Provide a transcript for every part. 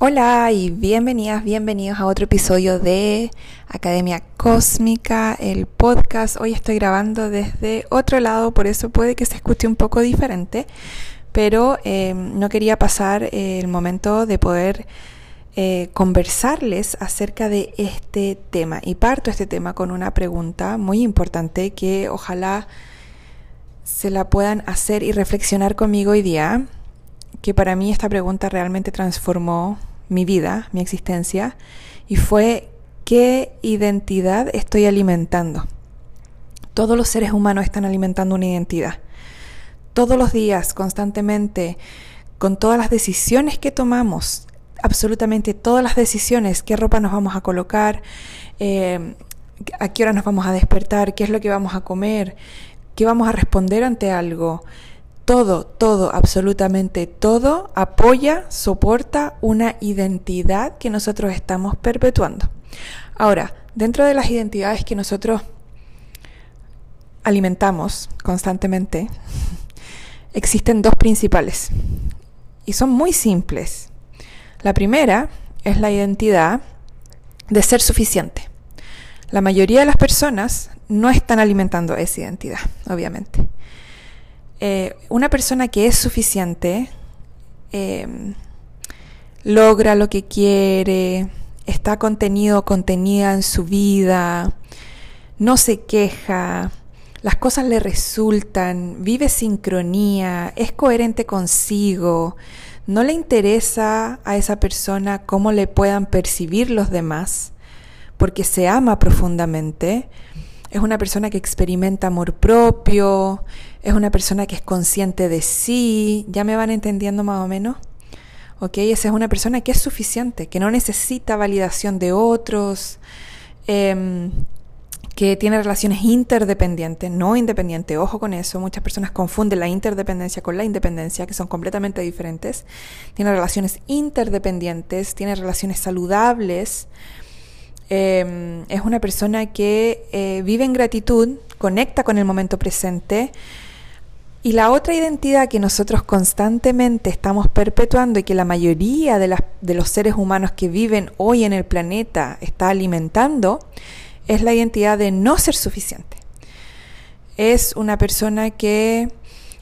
Hola y bienvenidas, bienvenidos a otro episodio de Academia Cósmica, el podcast. Hoy estoy grabando desde otro lado, por eso puede que se escuche un poco diferente, pero eh, no quería pasar el momento de poder eh, conversarles acerca de este tema. Y parto este tema con una pregunta muy importante que ojalá se la puedan hacer y reflexionar conmigo hoy día que para mí esta pregunta realmente transformó mi vida, mi existencia, y fue ¿qué identidad estoy alimentando? Todos los seres humanos están alimentando una identidad. Todos los días, constantemente, con todas las decisiones que tomamos, absolutamente todas las decisiones, qué ropa nos vamos a colocar, eh, a qué hora nos vamos a despertar, qué es lo que vamos a comer, qué vamos a responder ante algo, todo, todo, absolutamente todo apoya, soporta una identidad que nosotros estamos perpetuando. Ahora, dentro de las identidades que nosotros alimentamos constantemente, existen dos principales y son muy simples. La primera es la identidad de ser suficiente. La mayoría de las personas no están alimentando esa identidad, obviamente. Eh, una persona que es suficiente em, logra lo que quiere, está contenido contenida en su vida, no se queja, las cosas le resultan, vive sincronía, es coherente consigo, no le interesa a esa persona cómo le puedan percibir los demás, porque se ama profundamente, es una persona que experimenta amor propio, es una persona que es consciente de sí, ya me van entendiendo más o menos. ¿Ok? Esa es una persona que es suficiente, que no necesita validación de otros, em, que tiene relaciones interdependientes, no independientes. Ojo con eso, muchas personas confunden la interdependencia con la independencia, que son completamente diferentes. Tiene relaciones interdependientes, tiene relaciones saludables. Em, es una persona que eh, vive en gratitud, conecta con el momento presente y la otra identidad que nosotros constantemente estamos perpetuando y que la mayoría de, de, los seres humanos que viven hoy en el planeta está alimentando es la identidad de no ser suficiente. Es una persona que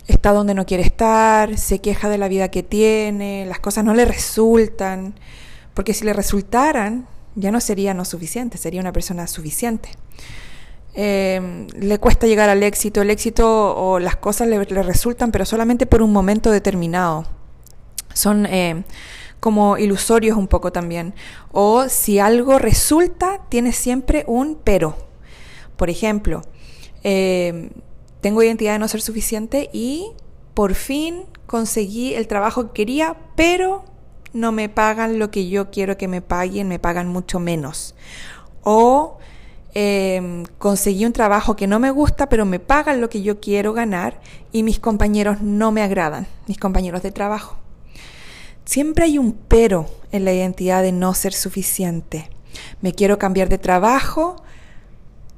está donde no quiere estar, se queja de la vida que tiene, las cosas no le resultan, porque si le resultaran ya no sería no suficiente, sería una persona suficiente. Eh, le cuesta llegar al éxito, el éxito o las cosas le, resultan, pero solamente por un momento determinado. Son eh, como ilusorios un poco también. O si algo resulta, tiene siempre un pero. Por ejemplo, eh, tengo identidad de no ser suficiente y por fin conseguí el trabajo que quería, pero no me pagan lo que yo quiero que me paguen, me pagan mucho menos. O Em, conseguí un trabajo que no me gusta, pero me pagan lo que yo quiero ganar y mis compañeros no me agradan, mis compañeros de trabajo. Siempre hay un pero en la identidad de no ser suficiente. Me quiero cambiar de trabajo,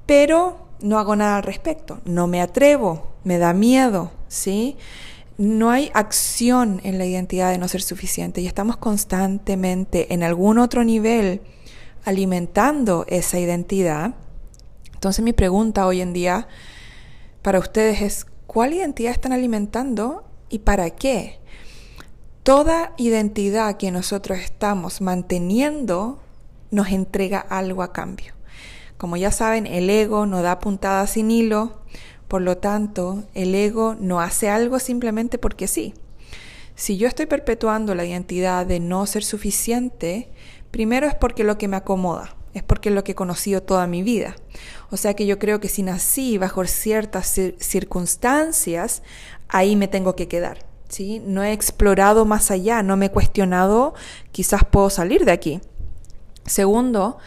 pero no hago nada al respecto. No me atrevo, me da miedo, ¿sí? No hay acción en la identidad de no ser suficiente y estamos constantemente en algún otro nivel alimentando esa identidad entonces mi pregunta hoy en día para ustedes es, ¿cuál identidad están alimentando y para qué? Toda identidad que nosotros estamos manteniendo nos entrega algo a cambio. Como ya saben, el ego no da puntada sin hilo, por lo tanto, el ego no hace algo simplemente porque sí. Si yo estoy perpetuando la identidad de no ser suficiente, primero es porque lo que me acomoda es porque es lo que he conocido toda mi vida. O sea que yo creo que si nací bajo ciertas circunstancias, ahí me tengo que quedar. ¿sí? No he explorado más allá, no me he cuestionado, quizás puedo salir de aquí. Segundo,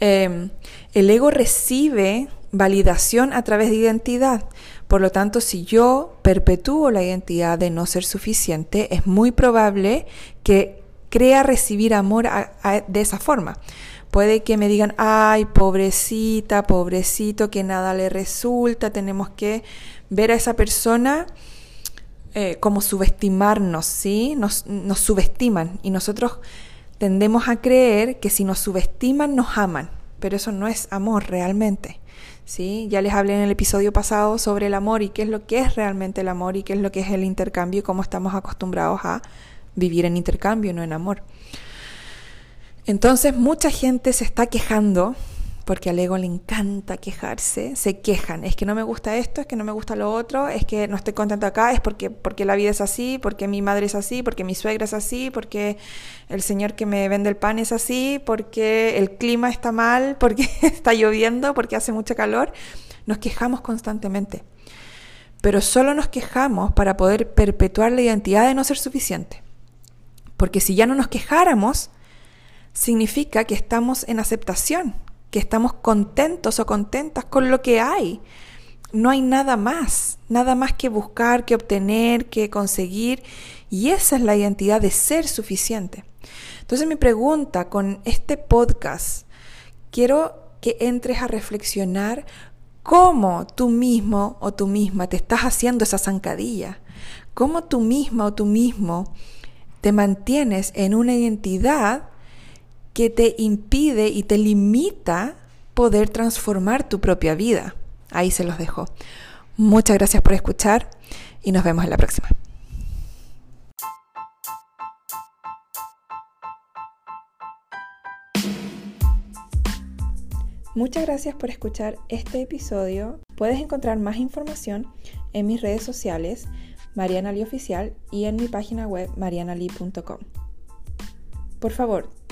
em, el ego recibe validación a través de identidad. Por lo tanto, si yo perpetúo la identidad de no ser suficiente, es muy probable que crea recibir amor de esa forma. Puede que me digan, ay, pobrecita, pobrecito, que nada le resulta, tenemos que ver a esa persona eh, como subestimarnos, ¿sí? Nos subestiman y nosotros tendemos a creer que si nos subestiman nos aman, pero eso no es amor realmente. Ya les hablé en el episodio pasado sobre el amor y qué es lo que es realmente el amor y qué es lo que es el intercambio y cómo estamos acostumbrados a vivir en intercambio, no en amor. Entonces mucha gente se está quejando, porque al ego le encanta quejarse, se quejan, es que no me gusta esto, es que no me gusta lo otro, es que no estoy contento acá, es porque, porque la vida es así, porque mi madre es así, porque mi suegra es así, porque el señor que me vende el pan es así, porque el clima está mal, porque está lloviendo, porque hace mucho calor. Nos quejamos constantemente, pero solo nos quejamos para poder perpetuar la identidad de no ser suficiente. Porque si ya no nos quejáramos, significa que estamos en aceptación, que estamos contentos o contentas con lo que hay. No hay nada más, nada más que buscar, que obtener, que conseguir. Y esa es la identidad de ser suficiente. Entonces mi pregunta con este podcast, quiero que entres a reflexionar cómo tú mismo o tú misma te estás haciendo esa zancadilla. Cómo tú misma o tú mismo te mantienes en una identidad que te impide y te limita poder transformar tu propia vida. Ahí se los dejo. Muchas gracias por escuchar y nos vemos en la próxima. Muchas gracias por escuchar este episodio. Puedes encontrar más información en mis redes sociales, Mariana Oficial, y en mi página web, marianali.com. Por favor,